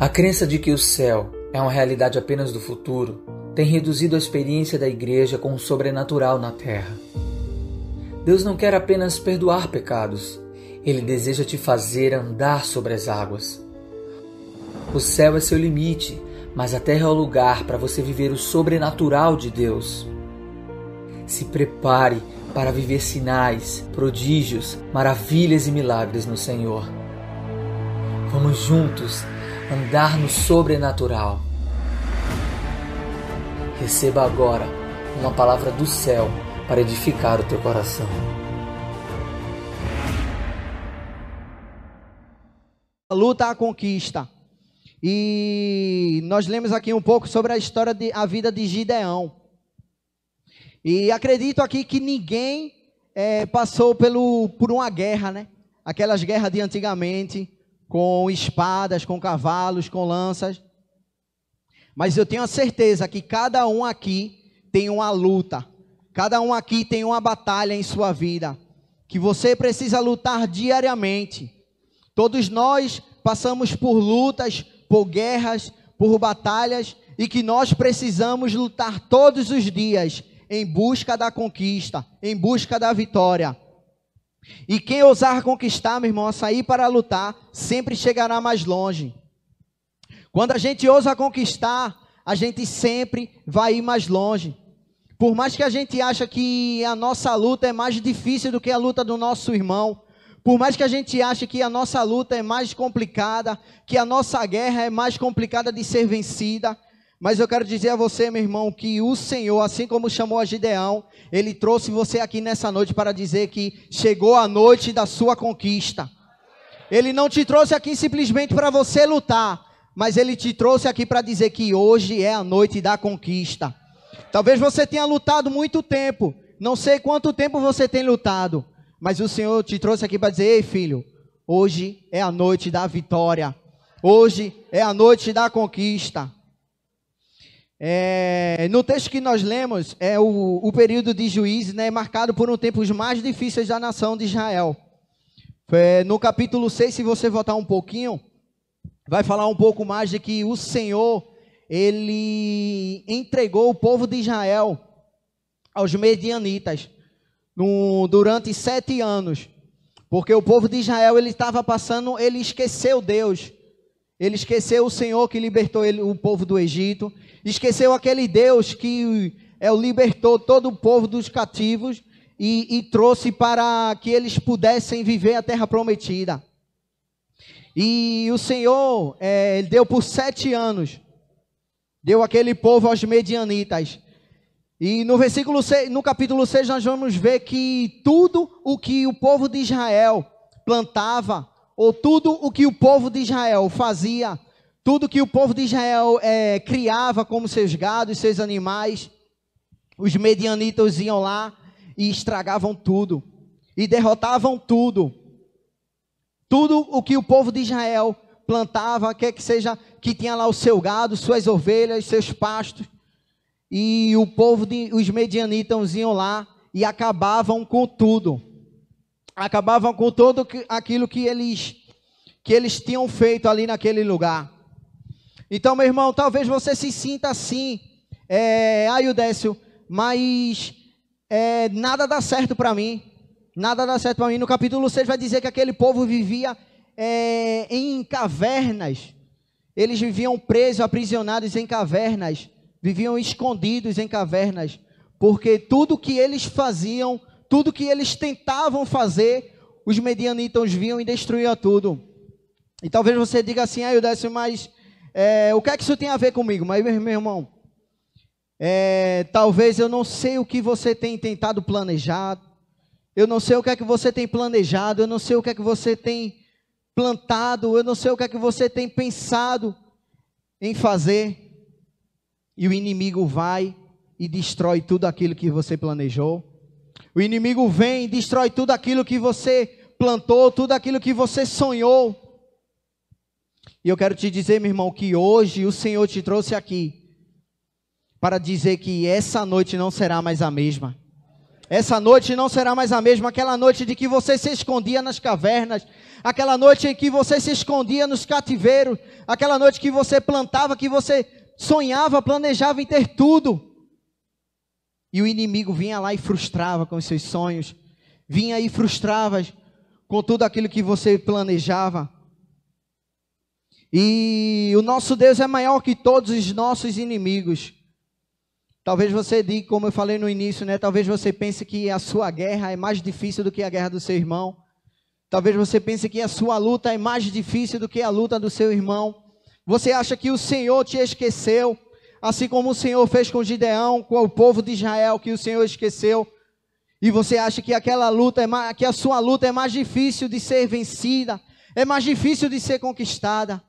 A crença de que o céu é uma realidade apenas do futuro tem reduzido a experiência da igreja com o sobrenatural na terra. Deus não quer apenas perdoar pecados, ele deseja te fazer andar sobre as águas. O céu é seu limite, mas a terra é o lugar para você viver o sobrenatural de Deus. Se prepare para viver sinais, prodígios, maravilhas e milagres no Senhor. Vamos juntos andar no sobrenatural. Receba agora uma palavra do céu para edificar o teu coração. A luta à conquista. E nós lemos aqui um pouco sobre a história de a vida de Gideão. E acredito aqui que ninguém é, passou pelo, por uma guerra, né? Aquelas guerras de antigamente, com espadas, com cavalos, com lanças. Mas eu tenho a certeza que cada um aqui tem uma luta, cada um aqui tem uma batalha em sua vida, que você precisa lutar diariamente. Todos nós passamos por lutas, por guerras, por batalhas e que nós precisamos lutar todos os dias em busca da conquista, em busca da vitória. E quem ousar conquistar, meu irmão, a sair para lutar, sempre chegará mais longe. Quando a gente ousa conquistar, a gente sempre vai ir mais longe. Por mais que a gente ache que a nossa luta é mais difícil do que a luta do nosso irmão, por mais que a gente ache que a nossa luta é mais complicada, que a nossa guerra é mais complicada de ser vencida, mas eu quero dizer a você, meu irmão, que o Senhor, assim como chamou a Gideão, ele trouxe você aqui nessa noite para dizer que chegou a noite da sua conquista. Ele não te trouxe aqui simplesmente para você lutar, mas ele te trouxe aqui para dizer que hoje é a noite da conquista. Talvez você tenha lutado muito tempo, não sei quanto tempo você tem lutado, mas o Senhor te trouxe aqui para dizer: ei, filho, hoje é a noite da vitória, hoje é a noite da conquista. É, no texto que nós lemos, é o, o período de juízes, né, marcado por um tempo os mais difíceis da nação de Israel. É, no capítulo 6, se você voltar um pouquinho, vai falar um pouco mais de que o Senhor, ele entregou o povo de Israel aos medianitas no, durante sete anos. Porque o povo de Israel, ele estava passando, ele esqueceu Deus. Ele esqueceu o Senhor que libertou ele, o povo do Egito. Esqueceu aquele Deus que é, libertou todo o povo dos cativos e, e trouxe para que eles pudessem viver a terra prometida. E o Senhor é, deu por sete anos, deu aquele povo aos medianitas. E no versículo 6, no capítulo 6 nós vamos ver que tudo o que o povo de Israel plantava, ou tudo o que o povo de Israel fazia, tudo que o povo de Israel é, criava como seus gados, seus animais, os medianitas iam lá e estragavam tudo, e derrotavam tudo. Tudo o que o povo de Israel plantava, quer que seja, que tinha lá o seu gado, suas ovelhas, seus pastos, e o povo, de, os medianitas iam lá e acabavam com tudo. Acabavam com todo aquilo que eles, que eles tinham feito ali naquele lugar. Então, meu irmão, talvez você se sinta assim, é, ai, Décio, mas é, nada dá certo para mim, nada dá certo para mim. No capítulo 6 vai dizer que aquele povo vivia é, em cavernas, eles viviam presos, aprisionados em cavernas, viviam escondidos em cavernas, porque tudo que eles faziam, tudo que eles tentavam fazer, os medianitas viam e destruíam tudo. E talvez você diga assim, ai, Décio, mas é, o que é que isso tem a ver comigo? Mas, meu irmão, é, talvez eu não sei o que você tem tentado planejar, eu não sei o que é que você tem planejado, eu não sei o que é que você tem plantado, eu não sei o que é que você tem pensado em fazer. E o inimigo vai e destrói tudo aquilo que você planejou. O inimigo vem e destrói tudo aquilo que você plantou, tudo aquilo que você sonhou. E eu quero te dizer, meu irmão, que hoje o Senhor te trouxe aqui para dizer que essa noite não será mais a mesma. Essa noite não será mais a mesma, aquela noite de que você se escondia nas cavernas, aquela noite em que você se escondia nos cativeiros, aquela noite que você plantava, que você sonhava, planejava em ter tudo. E o inimigo vinha lá e frustrava com os seus sonhos, vinha e frustrava com tudo aquilo que você planejava. E o nosso Deus é maior que todos os nossos inimigos. Talvez você diga, como eu falei no início, né? Talvez você pense que a sua guerra é mais difícil do que a guerra do seu irmão. Talvez você pense que a sua luta é mais difícil do que a luta do seu irmão. Você acha que o Senhor te esqueceu, assim como o Senhor fez com Gideão, com o povo de Israel, que o Senhor esqueceu. E você acha que aquela luta é que a sua luta é mais difícil de ser vencida, é mais difícil de ser conquistada.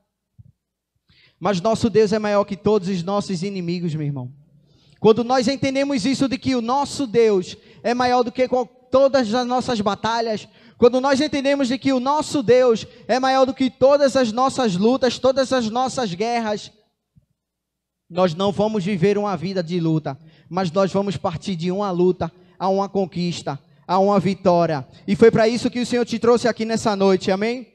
Mas nosso Deus é maior que todos os nossos inimigos, meu irmão. Quando nós entendemos isso de que o nosso Deus é maior do que todas as nossas batalhas, quando nós entendemos de que o nosso Deus é maior do que todas as nossas lutas, todas as nossas guerras, nós não vamos viver uma vida de luta, mas nós vamos partir de uma luta a uma conquista, a uma vitória. E foi para isso que o Senhor te trouxe aqui nessa noite, amém?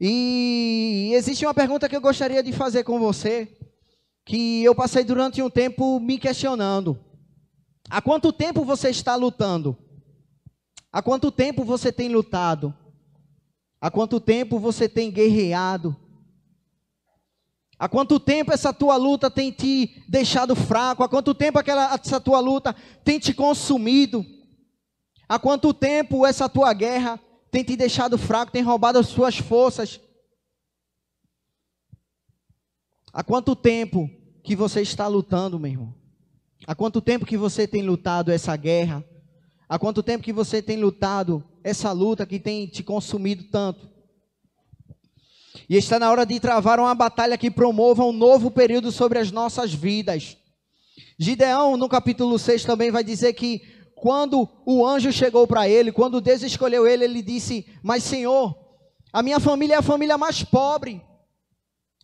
E existe uma pergunta que eu gostaria de fazer com você, que eu passei durante um tempo me questionando. Há quanto tempo você está lutando? Há quanto tempo você tem lutado? Há quanto tempo você tem guerreado? Há quanto tempo essa tua luta tem te deixado fraco? Há quanto tempo aquela, essa tua luta tem te consumido? Há quanto tempo essa tua guerra tem te deixado fraco, tem roubado as suas forças. Há quanto tempo que você está lutando, meu irmão? Há quanto tempo que você tem lutado essa guerra? Há quanto tempo que você tem lutado essa luta que tem te consumido tanto? E está na hora de travar uma batalha que promova um novo período sobre as nossas vidas. Gideão, no capítulo 6, também vai dizer que quando o anjo chegou para ele, quando Deus escolheu ele, ele disse: Mas Senhor, a minha família é a família mais pobre.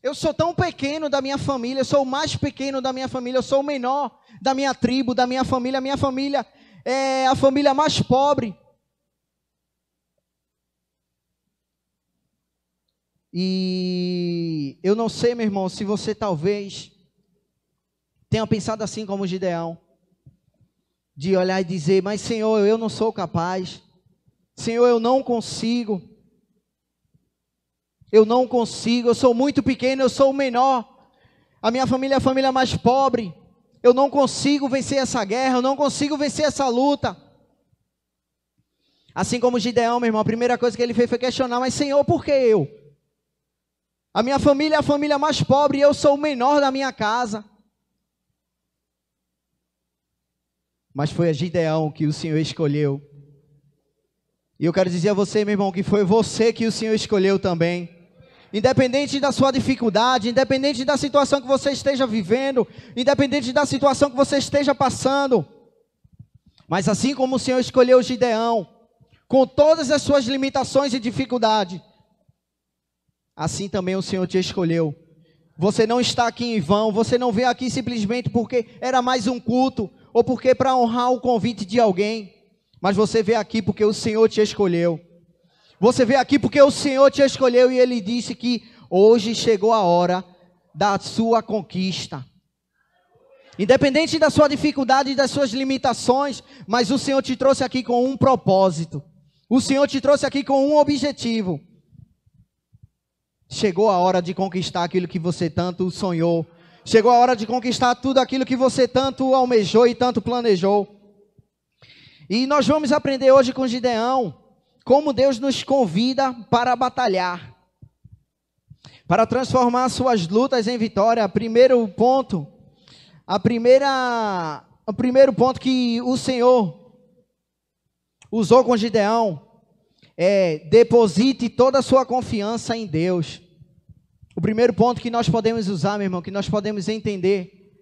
Eu sou tão pequeno da minha família, eu sou o mais pequeno da minha família, eu sou o menor da minha tribo, da minha família. A minha família é a família mais pobre. E eu não sei, meu irmão, se você talvez tenha pensado assim como Gideão de olhar e dizer: Mas Senhor, eu não sou capaz. Senhor, eu não consigo. Eu não consigo. Eu sou muito pequeno, eu sou o menor. A minha família é a família mais pobre. Eu não consigo vencer essa guerra, eu não consigo vencer essa luta. Assim como Gideão, meu irmão, a primeira coisa que ele fez foi questionar: Mas Senhor, por que eu? A minha família é a família mais pobre e eu sou o menor da minha casa. mas foi a Gideão que o Senhor escolheu. E eu quero dizer a você, meu irmão, que foi você que o Senhor escolheu também. Independente da sua dificuldade, independente da situação que você esteja vivendo, independente da situação que você esteja passando. Mas assim como o Senhor escolheu Gideão, com todas as suas limitações e dificuldades, assim também o Senhor te escolheu. Você não está aqui em vão, você não veio aqui simplesmente porque era mais um culto, ou porque para honrar o convite de alguém, mas você vê aqui porque o Senhor te escolheu. Você vê aqui porque o Senhor te escolheu e ele disse que hoje chegou a hora da sua conquista. Independente da sua dificuldade e das suas limitações, mas o Senhor te trouxe aqui com um propósito. O Senhor te trouxe aqui com um objetivo. Chegou a hora de conquistar aquilo que você tanto sonhou, Chegou a hora de conquistar tudo aquilo que você tanto almejou e tanto planejou. E nós vamos aprender hoje com Gideão como Deus nos convida para batalhar, para transformar suas lutas em vitória. Primeiro ponto, a primeira, o primeiro ponto que o Senhor usou com Gideão é deposite toda a sua confiança em Deus. O primeiro ponto que nós podemos usar, meu irmão, que nós podemos entender,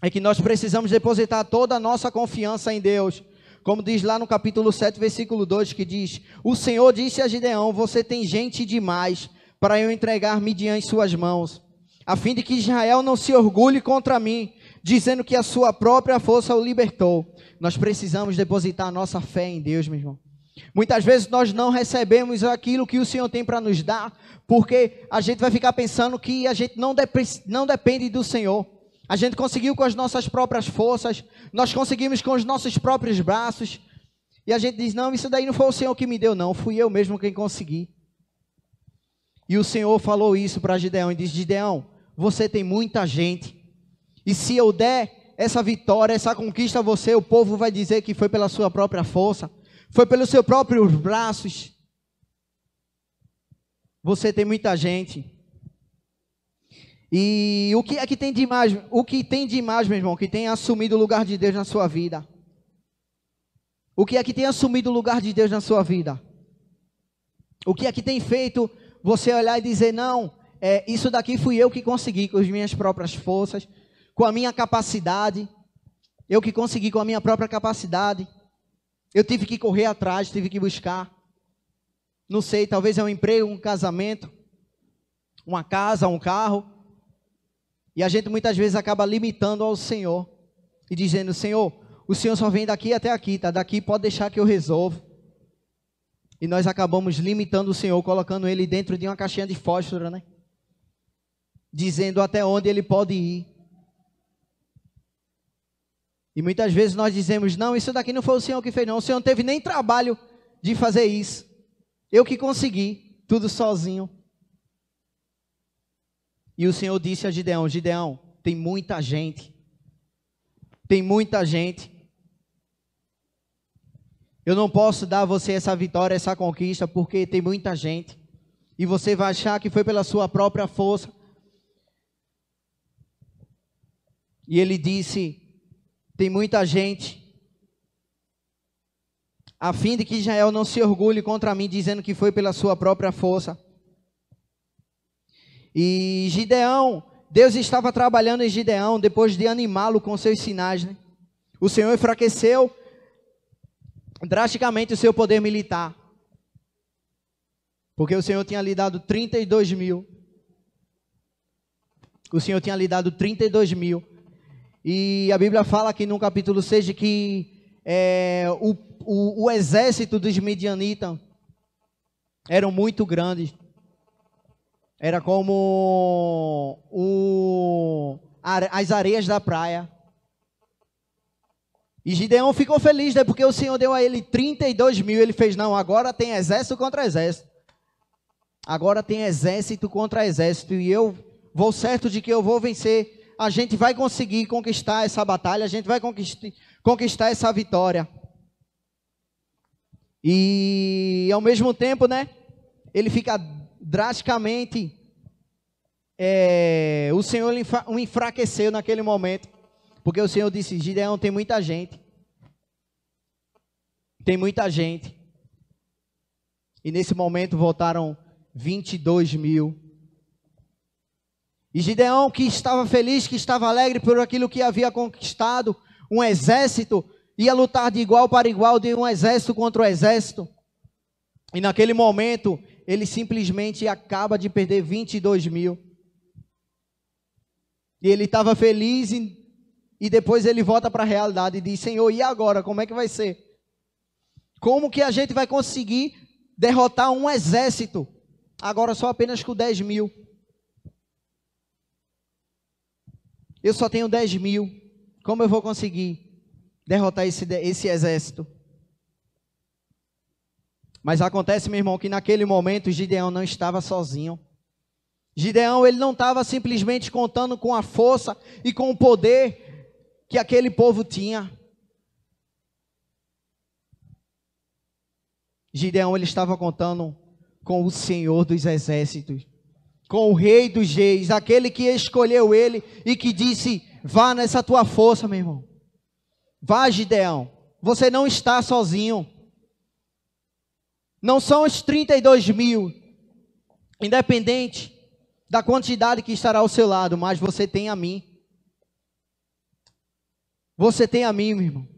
é que nós precisamos depositar toda a nossa confiança em Deus. Como diz lá no capítulo 7, versículo 2, que diz: O Senhor disse a Gideão: Você tem gente demais para eu entregar Midian em suas mãos, a fim de que Israel não se orgulhe contra mim, dizendo que a sua própria força o libertou. Nós precisamos depositar a nossa fé em Deus, meu irmão. Muitas vezes nós não recebemos aquilo que o Senhor tem para nos dar, porque a gente vai ficar pensando que a gente não, não depende do Senhor. A gente conseguiu com as nossas próprias forças, nós conseguimos com os nossos próprios braços, e a gente diz: não, isso daí não foi o Senhor que me deu, não, fui eu mesmo quem consegui. E o Senhor falou isso para Gideão e disse: Gideão, você tem muita gente, e se eu der essa vitória, essa conquista a você, o povo vai dizer que foi pela sua própria força, foi pelos seus próprios braços. Você tem muita gente. E o que é que tem de mais? O que tem de mais, meu irmão, que tem assumido o lugar de Deus na sua vida? O que é que tem assumido o lugar de Deus na sua vida? O que é que tem feito você olhar e dizer, não, é, isso daqui fui eu que consegui com as minhas próprias forças, com a minha capacidade, eu que consegui com a minha própria capacidade. Eu tive que correr atrás, tive que buscar. Não sei, talvez é um emprego, um casamento, uma casa, um carro. E a gente muitas vezes acaba limitando ao Senhor e dizendo: Senhor, o Senhor só vem daqui até aqui, tá? Daqui pode deixar que eu resolvo. E nós acabamos limitando o Senhor, colocando ele dentro de uma caixinha de fósforo, né? Dizendo até onde ele pode ir. E muitas vezes nós dizemos: não, isso daqui não foi o Senhor que fez, não. O Senhor não teve nem trabalho de fazer isso. Eu que consegui, tudo sozinho. E o Senhor disse a Gideão: Gideão, tem muita gente. Tem muita gente. Eu não posso dar a você essa vitória, essa conquista, porque tem muita gente. E você vai achar que foi pela sua própria força. E ele disse: tem muita gente, a fim de que Israel não se orgulhe contra mim, dizendo que foi pela sua própria força. E Gideão, Deus estava trabalhando em Gideão depois de animá-lo com seus sinais. Né? O Senhor enfraqueceu drasticamente o seu poder militar. Porque o Senhor tinha lhe dado 32 mil. O Senhor tinha lhe dado 32 mil. E a Bíblia fala aqui no capítulo 6 que é, o, o, o exército dos medianitas eram muito grandes. Era como o, as areias da praia. E Gideão ficou feliz, né? Porque o Senhor deu a ele 32 mil. Ele fez, não, agora tem exército contra exército. Agora tem exército contra exército. E eu vou certo de que eu vou vencer a gente vai conseguir conquistar essa batalha, a gente vai conquistar, essa vitória. E ao mesmo tempo, né, ele fica drasticamente. É, o Senhor o enfraqueceu naquele momento, porque o Senhor disse: Gideão, tem muita gente. Tem muita gente. E nesse momento voltaram 22 mil e Gideão, que estava feliz, que estava alegre por aquilo que havia conquistado, um exército, ia lutar de igual para igual, de um exército contra o exército. E naquele momento, ele simplesmente acaba de perder 22 mil. E ele estava feliz e, e depois ele volta para a realidade e diz: Senhor, e agora? Como é que vai ser? Como que a gente vai conseguir derrotar um exército? Agora só apenas com 10 mil. Eu só tenho 10 mil. Como eu vou conseguir derrotar esse, esse exército? Mas acontece, meu irmão, que naquele momento Gideão não estava sozinho. Gideão, ele não estava simplesmente contando com a força e com o poder que aquele povo tinha. Gideão, ele estava contando com o Senhor dos exércitos com o rei dos reis, aquele que escolheu ele e que disse: Vá nessa tua força, meu irmão. Vá, Gideão. Você não está sozinho. Não são os 32 mil, independente da quantidade que estará ao seu lado, mas você tem a mim. Você tem a mim, meu irmão.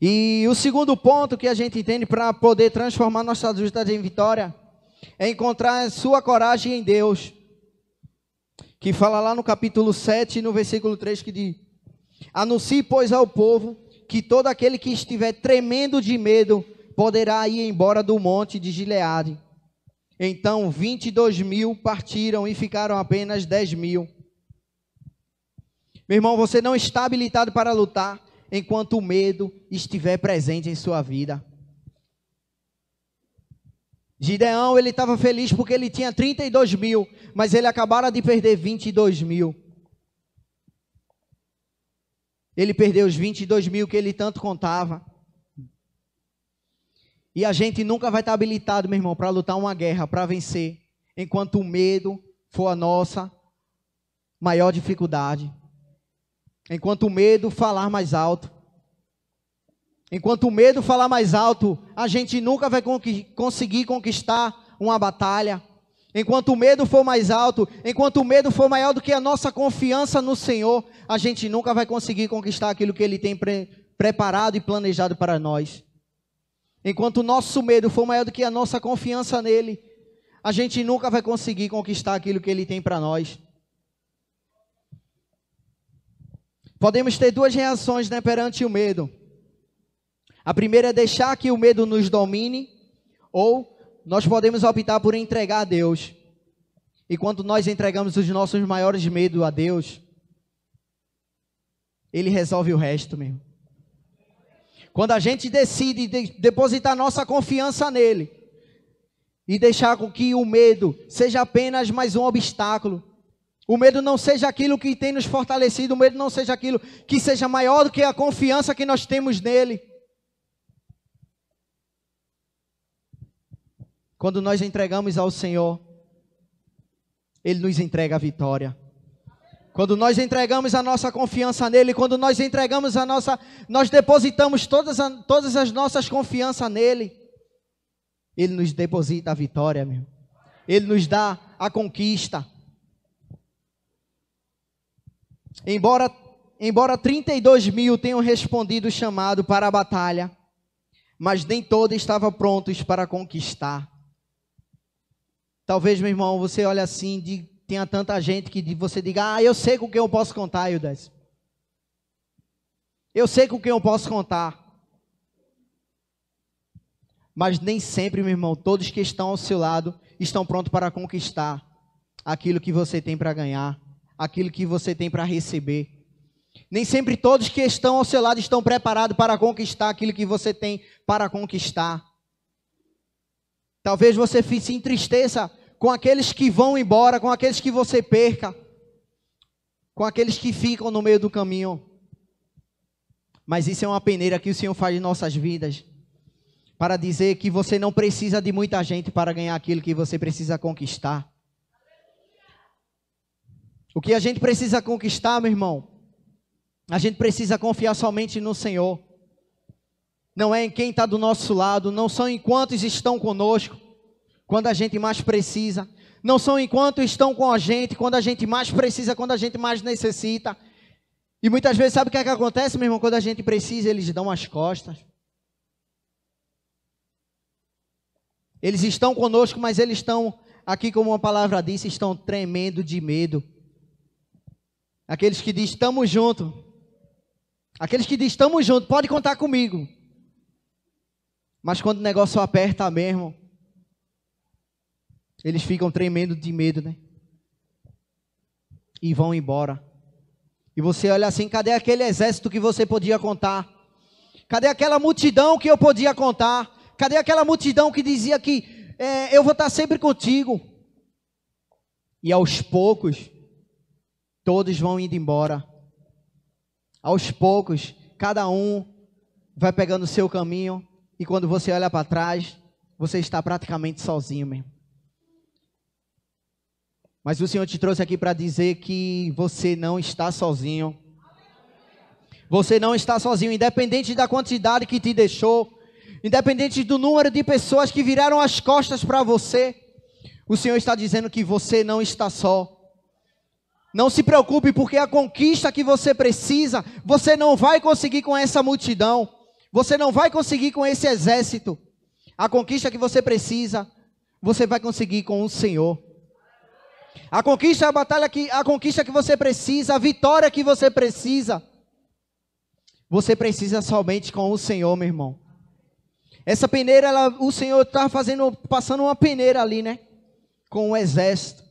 E o segundo ponto que a gente entende para poder transformar nossa luta em vitória é encontrar sua coragem em Deus. Que fala lá no capítulo 7, no versículo 3, que diz: Anuncie, pois, ao povo que todo aquele que estiver tremendo de medo poderá ir embora do monte de Gileade. Então 22 mil partiram e ficaram apenas 10 mil. Meu irmão, você não está habilitado para lutar enquanto o medo estiver presente em sua vida. Gideão, ele estava feliz porque ele tinha 32 mil, mas ele acabara de perder 22 mil. Ele perdeu os 22 mil que ele tanto contava. E a gente nunca vai estar habilitado, meu irmão, para lutar uma guerra, para vencer, enquanto o medo for a nossa maior dificuldade. Enquanto o medo falar mais alto. Enquanto o medo falar mais alto, a gente nunca vai conseguir conquistar uma batalha. Enquanto o medo for mais alto, enquanto o medo for maior do que a nossa confiança no Senhor, a gente nunca vai conseguir conquistar aquilo que Ele tem pre preparado e planejado para nós. Enquanto o nosso medo for maior do que a nossa confiança nele, a gente nunca vai conseguir conquistar aquilo que ele tem para nós. Podemos ter duas reações né, perante o medo. A primeira é deixar que o medo nos domine, ou nós podemos optar por entregar a Deus. E quando nós entregamos os nossos maiores medos a Deus, Ele resolve o resto mesmo. Quando a gente decide depositar nossa confiança nele e deixar com que o medo seja apenas mais um obstáculo, o medo não seja aquilo que tem nos fortalecido, o medo não seja aquilo que seja maior do que a confiança que nós temos nele. Quando nós entregamos ao Senhor, Ele nos entrega a vitória. Quando nós entregamos a nossa confiança nele, quando nós entregamos a nossa, nós depositamos todas, a, todas as nossas confianças nele, ele nos deposita a vitória, meu. Ele nos dá a conquista. Embora, embora 32 mil tenham respondido o chamado para a batalha, mas nem todos estavam prontos para conquistar. Talvez, meu irmão, você olhe assim de tenha tanta gente que você diga, ah, eu sei com quem eu posso contar, Ildes. Eu sei com quem eu posso contar. Mas nem sempre, meu irmão, todos que estão ao seu lado estão prontos para conquistar aquilo que você tem para ganhar, aquilo que você tem para receber. Nem sempre todos que estão ao seu lado estão preparados para conquistar aquilo que você tem para conquistar. Talvez você se entristeça com aqueles que vão embora, com aqueles que você perca, com aqueles que ficam no meio do caminho. Mas isso é uma peneira que o Senhor faz em nossas vidas, para dizer que você não precisa de muita gente para ganhar aquilo que você precisa conquistar. O que a gente precisa conquistar, meu irmão, a gente precisa confiar somente no Senhor. Não é em quem está do nosso lado, não são em quantos estão conosco, quando a gente mais precisa. Não são enquanto estão com a gente, quando a gente mais precisa, quando a gente mais necessita. E muitas vezes, sabe o que, é que acontece, meu irmão? Quando a gente precisa, eles dão as costas. Eles estão conosco, mas eles estão, aqui como uma palavra disse, estão tremendo de medo. Aqueles que dizem, estamos juntos. Aqueles que dizem, estamos juntos, pode contar comigo. Mas quando o negócio aperta mesmo, eles ficam tremendo de medo, né? E vão embora. E você olha assim: cadê aquele exército que você podia contar? Cadê aquela multidão que eu podia contar? Cadê aquela multidão que dizia que é, eu vou estar sempre contigo? E aos poucos, todos vão indo embora. Aos poucos, cada um vai pegando o seu caminho. E quando você olha para trás, você está praticamente sozinho mesmo. Mas o Senhor te trouxe aqui para dizer que você não está sozinho. Você não está sozinho, independente da quantidade que te deixou, independente do número de pessoas que viraram as costas para você. O Senhor está dizendo que você não está só. Não se preocupe, porque a conquista que você precisa, você não vai conseguir com essa multidão. Você não vai conseguir com esse exército. A conquista que você precisa, você vai conseguir com o Senhor. A conquista a batalha que a conquista que você precisa, a vitória que você precisa. Você precisa somente com o Senhor, meu irmão. Essa peneira, ela, o Senhor está fazendo, passando uma peneira ali, né? Com o exército.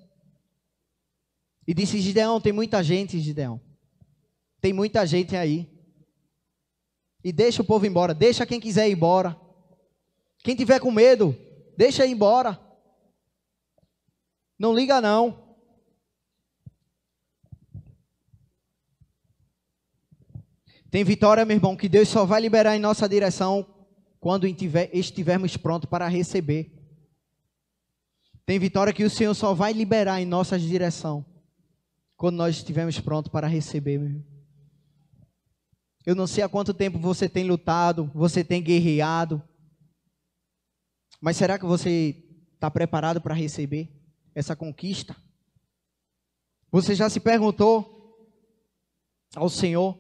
E disse Gideão, tem muita gente, Gideão. Tem muita gente aí. E deixa o povo embora, deixa quem quiser ir embora. Quem tiver com medo, deixa ir embora. Não liga não. Tem vitória, meu irmão, que Deus só vai liberar em nossa direção quando estivermos prontos para receber. Tem vitória que o Senhor só vai liberar em nossa direção quando nós estivermos prontos para receber. Meu irmão. Eu não sei há quanto tempo você tem lutado, você tem guerreado, mas será que você está preparado para receber essa conquista? Você já se perguntou ao Senhor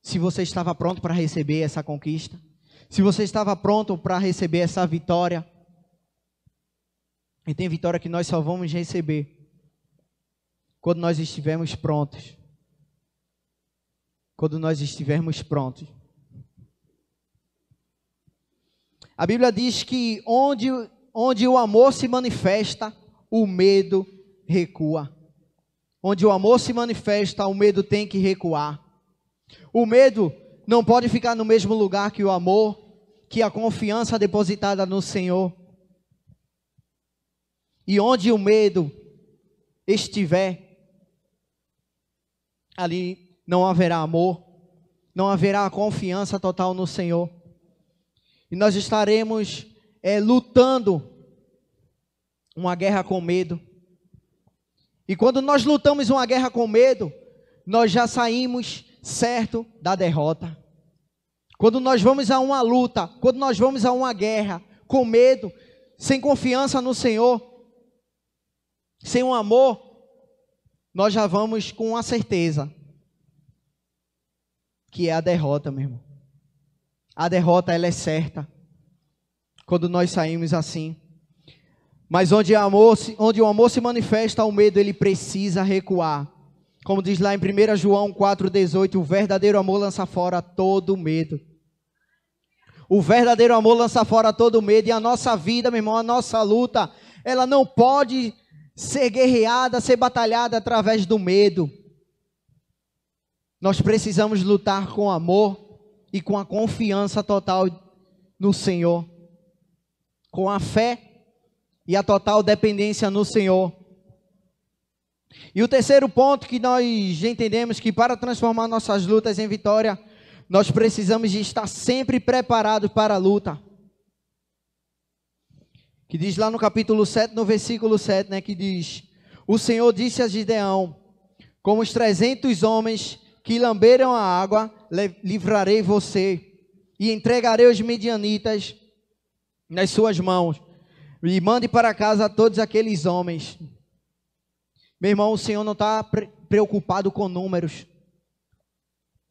se você estava pronto para receber essa conquista, se você estava pronto para receber essa vitória. E tem vitória que nós só vamos receber quando nós estivermos prontos. Quando nós estivermos prontos. A Bíblia diz que onde, onde o amor se manifesta, o medo recua. Onde o amor se manifesta, o medo tem que recuar. O medo não pode ficar no mesmo lugar que o amor, que a confiança depositada no Senhor. E onde o medo estiver, ali não haverá amor, não haverá confiança total no Senhor. E nós estaremos é, lutando uma guerra com medo. E quando nós lutamos uma guerra com medo, nós já saímos certo da derrota. Quando nós vamos a uma luta, quando nós vamos a uma guerra, com medo, sem confiança no Senhor, sem um amor, nós já vamos com a certeza que é a derrota, meu irmão. A derrota ela é certa. Quando nós saímos assim. Mas onde, amor, onde o amor se manifesta, o medo ele precisa recuar. Como diz lá em 1 João 4,18, o verdadeiro amor lança fora todo medo. O verdadeiro amor lança fora todo medo. E a nossa vida, meu irmão, a nossa luta, ela não pode ser guerreada, ser batalhada através do medo. Nós precisamos lutar com amor e com a confiança total no Senhor. Com a fé e a total dependência no Senhor. E o terceiro ponto que nós entendemos que para transformar nossas lutas em vitória, nós precisamos de estar sempre preparados para a luta. Que diz lá no capítulo 7, no versículo 7, né, que diz: O Senhor disse a Gideão: Como os trezentos homens que lamberam a água, livrarei você e entregarei os medianitas nas suas mãos. E mande para casa todos aqueles homens meu irmão, o Senhor não está preocupado com números,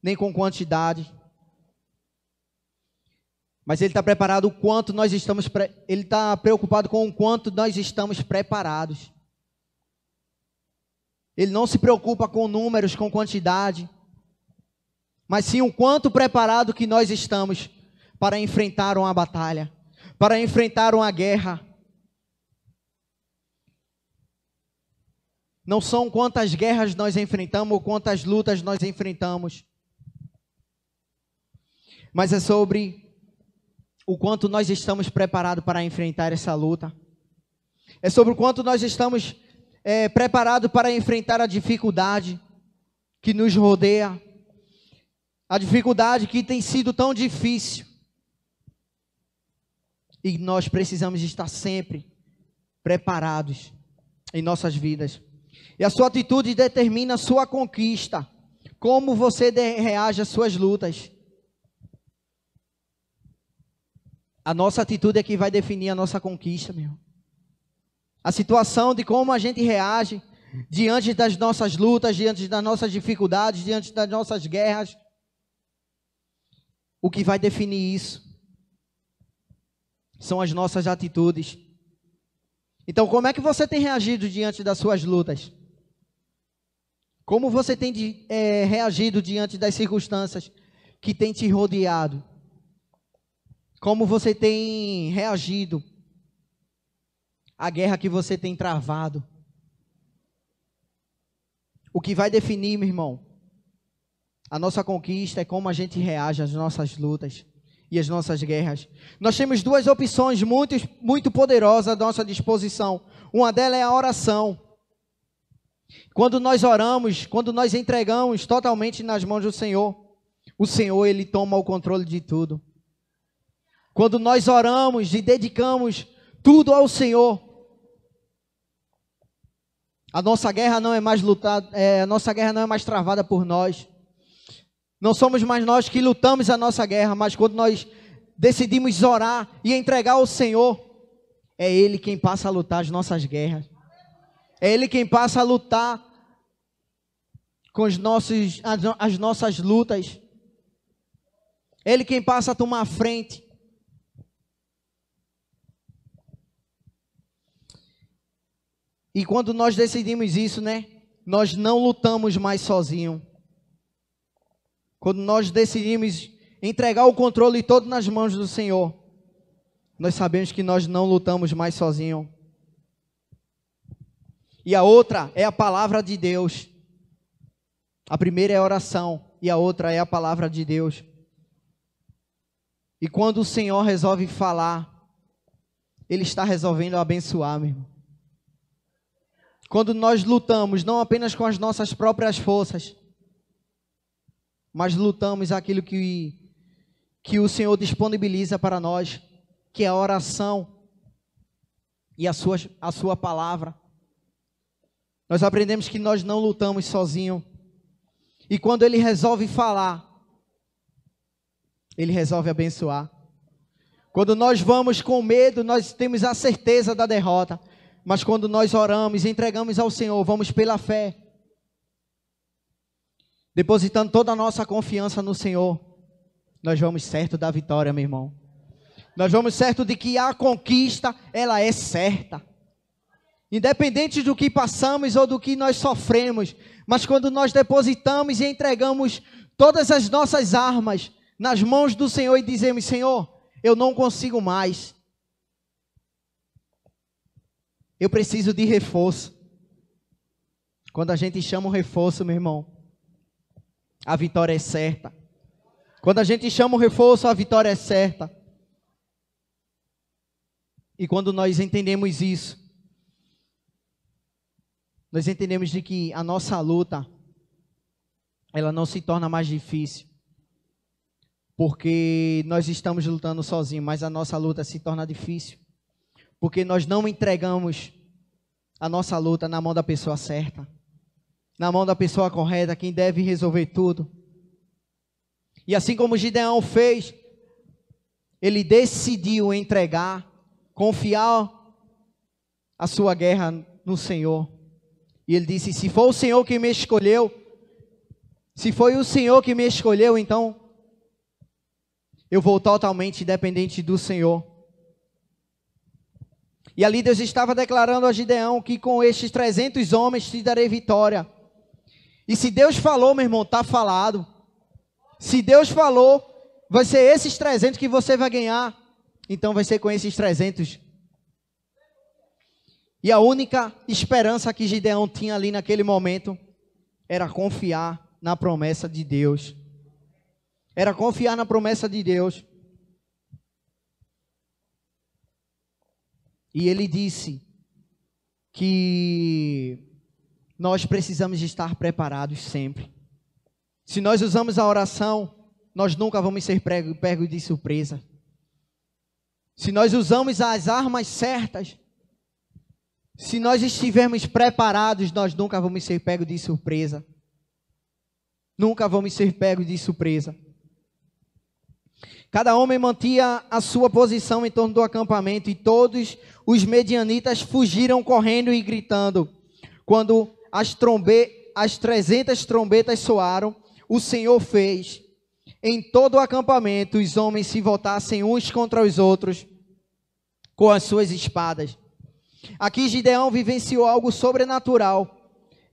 nem com quantidade. Mas Ele está preparado o quanto nós estamos, Ele está preocupado com o quanto nós estamos preparados. Ele não se preocupa com números, com quantidade, mas sim o quanto preparado que nós estamos para enfrentar uma batalha, para enfrentar uma guerra. Não são quantas guerras nós enfrentamos ou quantas lutas nós enfrentamos. Mas é sobre o quanto nós estamos preparados para enfrentar essa luta. É sobre o quanto nós estamos é, preparados para enfrentar a dificuldade que nos rodeia. A dificuldade que tem sido tão difícil. E nós precisamos estar sempre preparados em nossas vidas. E a sua atitude determina a sua conquista. Como você reage às suas lutas. A nossa atitude é que vai definir a nossa conquista, meu. A situação de como a gente reage diante das nossas lutas, diante das nossas dificuldades, diante das nossas guerras. O que vai definir isso são as nossas atitudes. Então, como é que você tem reagido diante das suas lutas? Como você tem de, é, reagido diante das circunstâncias que tem te rodeado? Como você tem reagido à guerra que você tem travado? O que vai definir, meu irmão, a nossa conquista é como a gente reage às nossas lutas e às nossas guerras. Nós temos duas opções muito, muito poderosas à nossa disposição. Uma delas é a oração. Quando nós oramos, quando nós entregamos totalmente nas mãos do Senhor, o Senhor ele toma o controle de tudo. Quando nós oramos e dedicamos tudo ao Senhor, a nossa guerra não é mais lutada, é, a nossa guerra não é mais travada por nós. Não somos mais nós que lutamos a nossa guerra, mas quando nós decidimos orar e entregar ao Senhor, é Ele quem passa a lutar as nossas guerras. É Ele quem passa a lutar com os nossos, as, as nossas lutas. É Ele quem passa a tomar a frente. E quando nós decidimos isso, né? Nós não lutamos mais sozinhos. Quando nós decidimos entregar o controle todo nas mãos do Senhor, nós sabemos que nós não lutamos mais sozinhos. E a outra é a palavra de Deus. A primeira é a oração e a outra é a palavra de Deus. E quando o Senhor resolve falar, Ele está resolvendo abençoar, meu irmão. Quando nós lutamos não apenas com as nossas próprias forças, mas lutamos aquilo que, que o Senhor disponibiliza para nós, que é a oração e a sua, a sua palavra. Nós aprendemos que nós não lutamos sozinhos. E quando Ele resolve falar, Ele resolve abençoar. Quando nós vamos com medo, nós temos a certeza da derrota. Mas quando nós oramos entregamos ao Senhor, vamos pela fé depositando toda a nossa confiança no Senhor, nós vamos certo da vitória, meu irmão. Nós vamos certo de que a conquista, ela é certa. Independente do que passamos ou do que nós sofremos, mas quando nós depositamos e entregamos todas as nossas armas nas mãos do Senhor e dizemos: Senhor, eu não consigo mais. Eu preciso de reforço. Quando a gente chama o reforço, meu irmão, a vitória é certa. Quando a gente chama o reforço, a vitória é certa. E quando nós entendemos isso, nós entendemos de que a nossa luta ela não se torna mais difícil. Porque nós estamos lutando sozinhos, mas a nossa luta se torna difícil. Porque nós não entregamos a nossa luta na mão da pessoa certa na mão da pessoa correta, quem deve resolver tudo. E assim como Gideão fez, ele decidiu entregar, confiar a sua guerra no Senhor. E ele disse: Se for o Senhor que me escolheu, se foi o Senhor que me escolheu, então eu vou totalmente dependente do Senhor. E ali Deus estava declarando a Gideão que com estes 300 homens te darei vitória. E se Deus falou, meu irmão, está falado. Se Deus falou, vai ser esses 300 que você vai ganhar. Então vai ser com esses 300. E a única esperança que Gideão tinha ali naquele momento era confiar na promessa de Deus. Era confiar na promessa de Deus. E ele disse que nós precisamos estar preparados sempre. Se nós usamos a oração, nós nunca vamos ser pegos de surpresa. Se nós usamos as armas certas, se nós estivermos preparados, nós nunca vamos ser pegos de surpresa. Nunca vamos ser pegos de surpresa. Cada homem mantinha a sua posição em torno do acampamento e todos os medianitas fugiram correndo e gritando. Quando as, trombe, as 300 trombetas soaram, o Senhor fez em todo o acampamento os homens se voltassem uns contra os outros com as suas espadas. Aqui Gideão vivenciou algo sobrenatural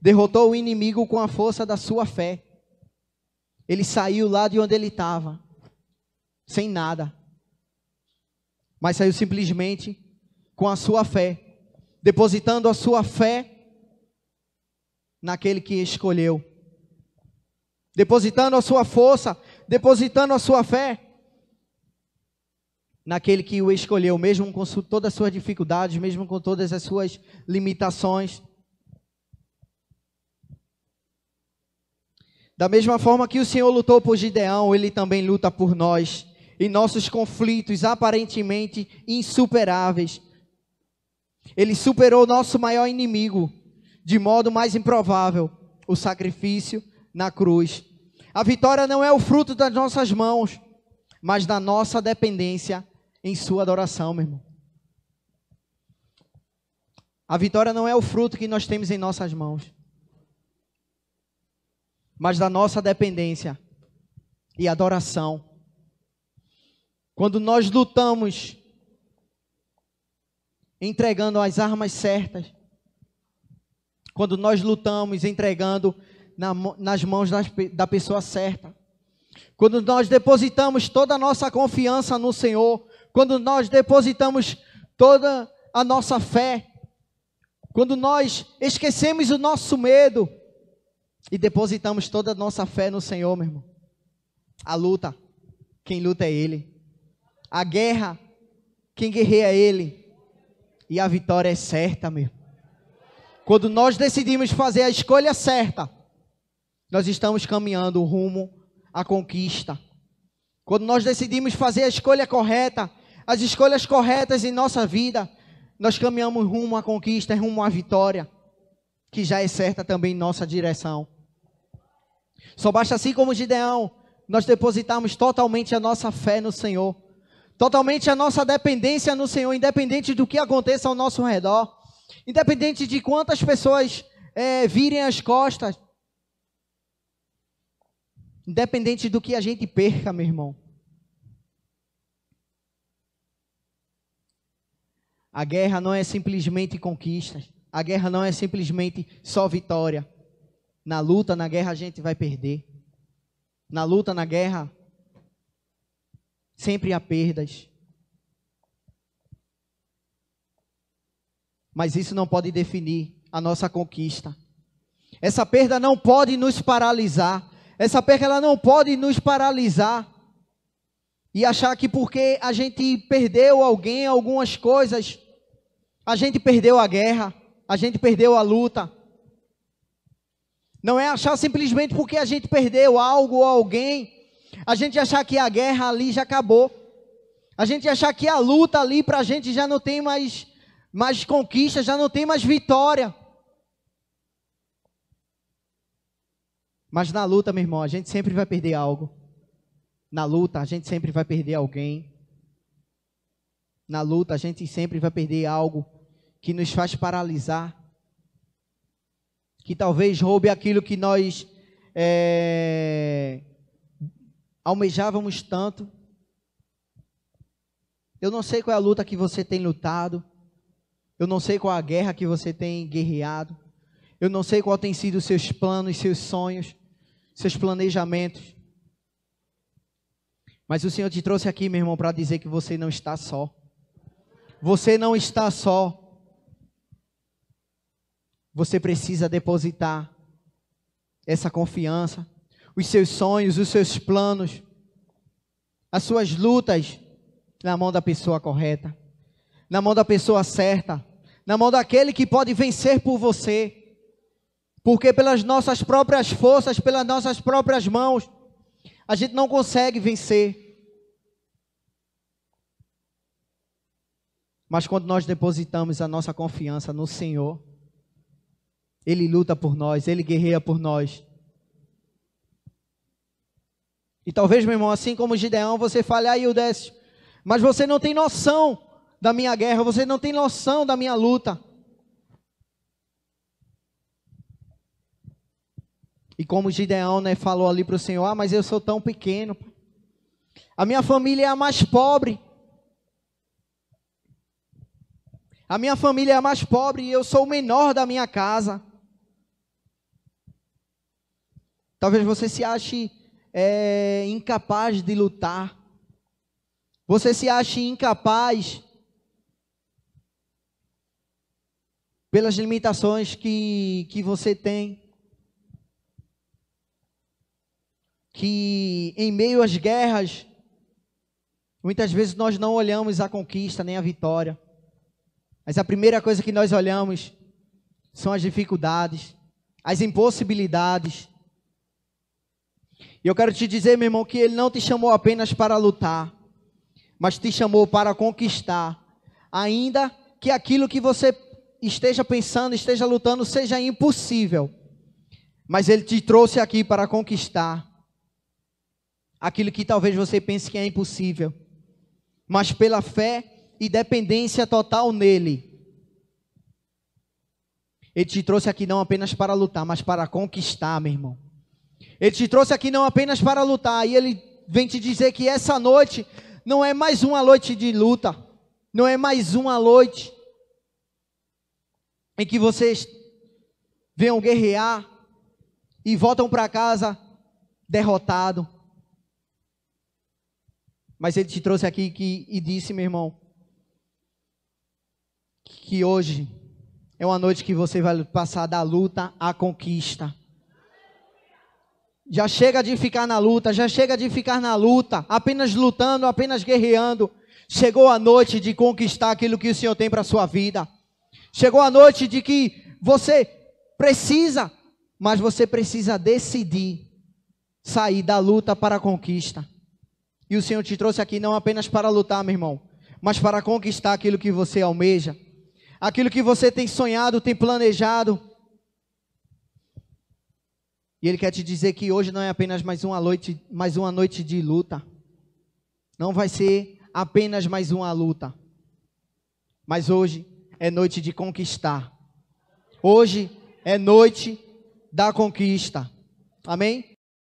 derrotou o inimigo com a força da sua fé. Ele saiu lá de onde ele estava, sem nada, mas saiu simplesmente com a sua fé, depositando a sua fé naquele que escolheu, depositando a sua força, depositando a sua fé naquele que o escolheu, mesmo com todas as suas dificuldades, mesmo com todas as suas limitações. Da mesma forma que o Senhor lutou por Gideão, ele também luta por nós. Em nossos conflitos aparentemente insuperáveis. Ele superou nosso maior inimigo de modo mais improvável, o sacrifício na cruz. A vitória não é o fruto das nossas mãos, mas da nossa dependência em sua adoração, meu irmão. A vitória não é o fruto que nós temos em nossas mãos, mas da nossa dependência e adoração. Quando nós lutamos entregando as armas certas, quando nós lutamos entregando na, nas mãos das, da pessoa certa, quando nós depositamos toda a nossa confiança no Senhor, quando nós depositamos toda a nossa fé, quando nós esquecemos o nosso medo e depositamos toda a nossa fé no Senhor, meu irmão. A luta, quem luta é Ele. A guerra, quem guerreia é Ele. E a vitória é certa, meu. Quando nós decidimos fazer a escolha certa, nós estamos caminhando rumo à conquista. Quando nós decidimos fazer a escolha correta, as escolhas corretas em nossa vida, nós caminhamos rumo à conquista, rumo à vitória, que já é certa também em nossa direção. Só basta assim como Gideão, nós depositarmos totalmente a nossa fé no Senhor, totalmente a nossa dependência no Senhor, independente do que aconteça ao nosso redor, independente de quantas pessoas é, virem as costas, independente do que a gente perca, meu irmão. A guerra não é simplesmente conquistas. A guerra não é simplesmente só vitória. Na luta, na guerra, a gente vai perder. Na luta, na guerra, sempre há perdas. Mas isso não pode definir a nossa conquista. Essa perda não pode nos paralisar. Essa perda ela não pode nos paralisar e achar que porque a gente perdeu alguém, algumas coisas, a gente perdeu a guerra, a gente perdeu a luta. Não é achar simplesmente porque a gente perdeu algo ou alguém, a gente achar que a guerra ali já acabou. A gente achar que a luta ali para a gente já não tem mais, mais conquista, já não tem mais vitória. Mas na luta, meu irmão, a gente sempre vai perder algo. Na luta, a gente sempre vai perder alguém. Na luta, a gente sempre vai perder algo que nos faz paralisar, que talvez roube aquilo que nós é, almejávamos tanto. Eu não sei qual é a luta que você tem lutado, eu não sei qual a guerra que você tem guerreado, eu não sei qual tem sido seus planos, seus sonhos, seus planejamentos. Mas o Senhor te trouxe aqui, meu irmão, para dizer que você não está só. Você não está só. Você precisa depositar essa confiança, os seus sonhos, os seus planos, as suas lutas na mão da pessoa correta, na mão da pessoa certa, na mão daquele que pode vencer por você. Porque pelas nossas próprias forças, pelas nossas próprias mãos, a gente não consegue vencer. Mas quando nós depositamos a nossa confiança no Senhor, ele luta por nós, ele guerreia por nós. E talvez, meu irmão, assim como Gideão, você fale, aí o Décio, mas você não tem noção da minha guerra, você não tem noção da minha luta. E como Gideão né, falou ali para o Senhor, ah, mas eu sou tão pequeno. A minha família é a mais pobre. A minha família é a mais pobre e eu sou o menor da minha casa. Talvez você se ache é, incapaz de lutar. Você se ache incapaz pelas limitações que, que você tem. Que em meio às guerras, muitas vezes nós não olhamos a conquista nem a vitória. Mas a primeira coisa que nós olhamos são as dificuldades, as impossibilidades. E eu quero te dizer, meu irmão, que Ele não te chamou apenas para lutar, mas te chamou para conquistar, ainda que aquilo que você esteja pensando, esteja lutando, seja impossível. Mas Ele te trouxe aqui para conquistar aquilo que talvez você pense que é impossível. Mas pela fé e dependência total nele. Ele te trouxe aqui não apenas para lutar, mas para conquistar, meu irmão. Ele te trouxe aqui não apenas para lutar, e ele vem te dizer que essa noite não é mais uma noite de luta, não é mais uma noite em que vocês venham guerrear e voltam para casa derrotado. Mas ele te trouxe aqui que, e disse, meu irmão, que hoje é uma noite que você vai passar da luta à conquista. Já chega de ficar na luta, já chega de ficar na luta, apenas lutando, apenas guerreando. Chegou a noite de conquistar aquilo que o Senhor tem para a sua vida. Chegou a noite de que você precisa, mas você precisa decidir sair da luta para a conquista. E o Senhor te trouxe aqui não apenas para lutar, meu irmão, mas para conquistar aquilo que você almeja, aquilo que você tem sonhado, tem planejado. E Ele quer te dizer que hoje não é apenas mais uma noite, mais uma noite de luta. Não vai ser apenas mais uma luta. Mas hoje é noite de conquistar. Hoje é noite da conquista. Amém?